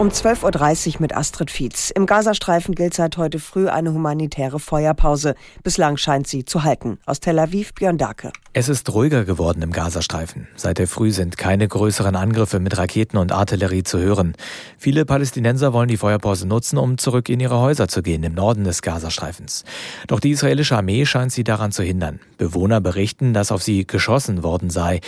Um 12.30 Uhr mit Astrid Fietz. Im Gazastreifen gilt seit heute früh eine humanitäre Feuerpause. Bislang scheint sie zu halten. Aus Tel Aviv, Björn Dake. Es ist ruhiger geworden im Gazastreifen. Seit der Früh sind keine größeren Angriffe mit Raketen und Artillerie zu hören. Viele Palästinenser wollen die Feuerpause nutzen, um zurück in ihre Häuser zu gehen im Norden des Gazastreifens. Doch die israelische Armee scheint sie daran zu hindern. Bewohner berichten, dass auf sie geschossen worden sei.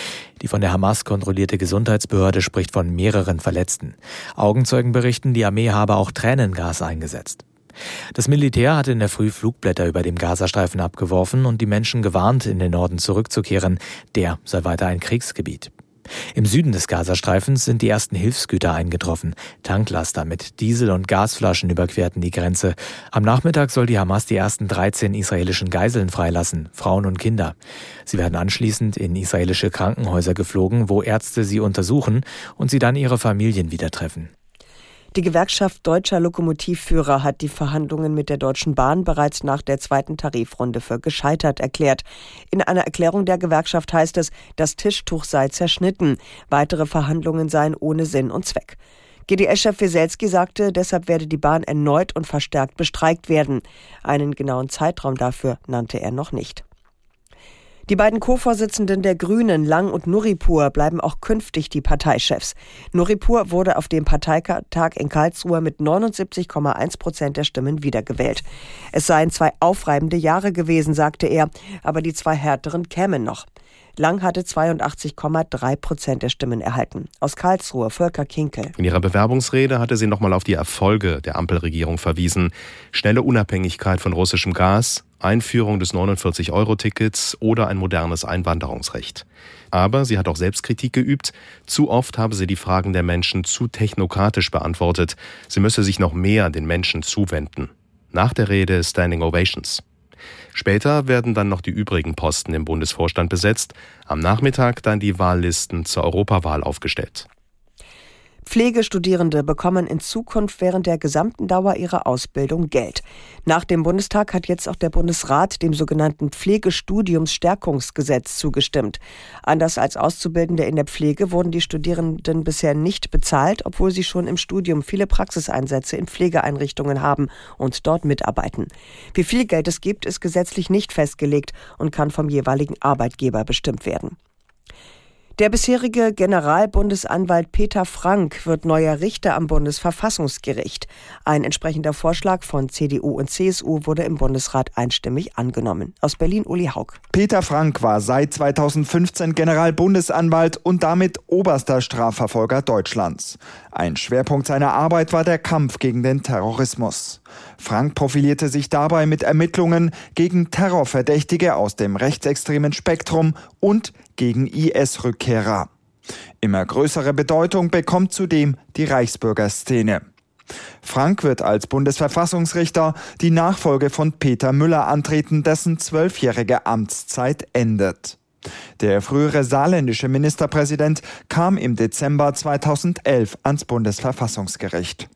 Die von der Hamas kontrollierte Gesundheitsbehörde spricht von mehreren Verletzten. Augenzeugen Augenzeugen berichten, die Armee habe auch Tränengas eingesetzt. Das Militär hatte in der Früh Flugblätter über dem Gazastreifen abgeworfen und die Menschen gewarnt, in den Norden zurückzukehren. Der sei weiter ein Kriegsgebiet. Im Süden des Gazastreifens sind die ersten Hilfsgüter eingetroffen. Tanklaster mit Diesel- und Gasflaschen überquerten die Grenze. Am Nachmittag soll die Hamas die ersten 13 israelischen Geiseln freilassen, Frauen und Kinder. Sie werden anschließend in israelische Krankenhäuser geflogen, wo Ärzte sie untersuchen und sie dann ihre Familien wieder treffen. Die Gewerkschaft deutscher Lokomotivführer hat die Verhandlungen mit der Deutschen Bahn bereits nach der zweiten Tarifrunde für gescheitert erklärt. In einer Erklärung der Gewerkschaft heißt es, das Tischtuch sei zerschnitten. Weitere Verhandlungen seien ohne Sinn und Zweck. GDS-Chef Wieselski sagte, deshalb werde die Bahn erneut und verstärkt bestreikt werden. Einen genauen Zeitraum dafür nannte er noch nicht. Die beiden Co-Vorsitzenden der Grünen, Lang und Nuripur, bleiben auch künftig die Parteichefs. Nuripur wurde auf dem Parteitag in Karlsruhe mit 79,1 Prozent der Stimmen wiedergewählt. Es seien zwei aufreibende Jahre gewesen, sagte er, aber die zwei härteren kämen noch. Lang hatte 82,3 Prozent der Stimmen erhalten. Aus Karlsruhe, Volker Kinkel. In ihrer Bewerbungsrede hatte sie nochmal auf die Erfolge der Ampelregierung verwiesen. Schnelle Unabhängigkeit von russischem Gas, Einführung des 49-Euro-Tickets oder ein modernes Einwanderungsrecht. Aber sie hat auch Selbstkritik geübt. Zu oft habe sie die Fragen der Menschen zu technokratisch beantwortet. Sie müsse sich noch mehr den Menschen zuwenden. Nach der Rede Standing Ovations. Später werden dann noch die übrigen Posten im Bundesvorstand besetzt. Am Nachmittag dann die Wahllisten zur Europawahl aufgestellt. Pflegestudierende bekommen in Zukunft während der gesamten Dauer ihrer Ausbildung Geld. Nach dem Bundestag hat jetzt auch der Bundesrat dem sogenannten Pflegestudiumsstärkungsgesetz zugestimmt. Anders als Auszubildende in der Pflege wurden die Studierenden bisher nicht bezahlt, obwohl sie schon im Studium viele Praxiseinsätze in Pflegeeinrichtungen haben und dort mitarbeiten. Wie viel Geld es gibt, ist gesetzlich nicht festgelegt und kann vom jeweiligen Arbeitgeber bestimmt werden. Der bisherige Generalbundesanwalt Peter Frank wird neuer Richter am Bundesverfassungsgericht. Ein entsprechender Vorschlag von CDU und CSU wurde im Bundesrat einstimmig angenommen. Aus Berlin Uli Haug. Peter Frank war seit 2015 Generalbundesanwalt und damit oberster Strafverfolger Deutschlands. Ein Schwerpunkt seiner Arbeit war der Kampf gegen den Terrorismus. Frank profilierte sich dabei mit Ermittlungen gegen Terrorverdächtige aus dem rechtsextremen Spektrum und gegen IS-Rückkehrer. Immer größere Bedeutung bekommt zudem die Reichsbürgerszene. Frank wird als Bundesverfassungsrichter die Nachfolge von Peter Müller antreten, dessen zwölfjährige Amtszeit endet. Der frühere saarländische Ministerpräsident kam im Dezember 2011 ans Bundesverfassungsgericht.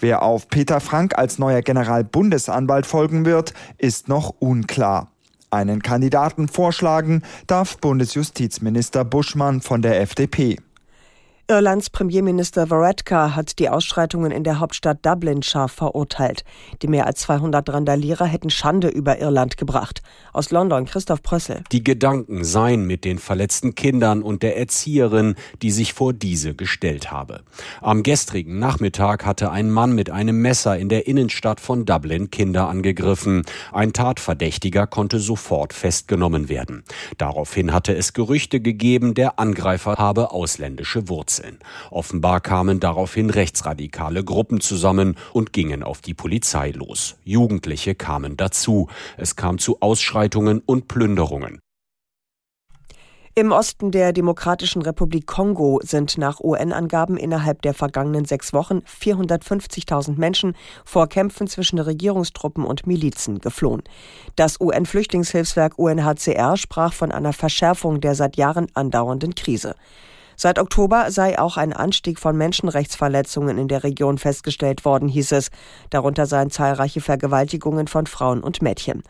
Wer auf Peter Frank als neuer Generalbundesanwalt folgen wird, ist noch unklar. Einen Kandidaten vorschlagen darf Bundesjustizminister Buschmann von der FDP. Irlands Premierminister Varadkar hat die Ausschreitungen in der Hauptstadt Dublin scharf verurteilt. Die mehr als 200 Randalierer hätten Schande über Irland gebracht. Aus London Christoph Prössel. Die Gedanken seien mit den verletzten Kindern und der Erzieherin, die sich vor diese gestellt habe. Am gestrigen Nachmittag hatte ein Mann mit einem Messer in der Innenstadt von Dublin Kinder angegriffen. Ein Tatverdächtiger konnte sofort festgenommen werden. Daraufhin hatte es Gerüchte gegeben, der Angreifer habe ausländische Wurzeln. Wurzeln. Offenbar kamen daraufhin rechtsradikale Gruppen zusammen und gingen auf die Polizei los. Jugendliche kamen dazu. Es kam zu Ausschreitungen und Plünderungen. Im Osten der Demokratischen Republik Kongo sind nach UN-Angaben innerhalb der vergangenen sechs Wochen 450.000 Menschen vor Kämpfen zwischen Regierungstruppen und Milizen geflohen. Das UN-Flüchtlingshilfswerk UNHCR sprach von einer Verschärfung der seit Jahren andauernden Krise. Seit Oktober sei auch ein Anstieg von Menschenrechtsverletzungen in der Region festgestellt worden, hieß es. Darunter seien zahlreiche Vergewaltigungen von Frauen und Mädchen.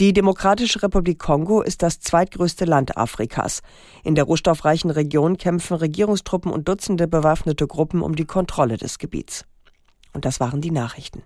Die Demokratische Republik Kongo ist das zweitgrößte Land Afrikas. In der rohstoffreichen Region kämpfen Regierungstruppen und Dutzende bewaffnete Gruppen um die Kontrolle des Gebiets. Und das waren die Nachrichten.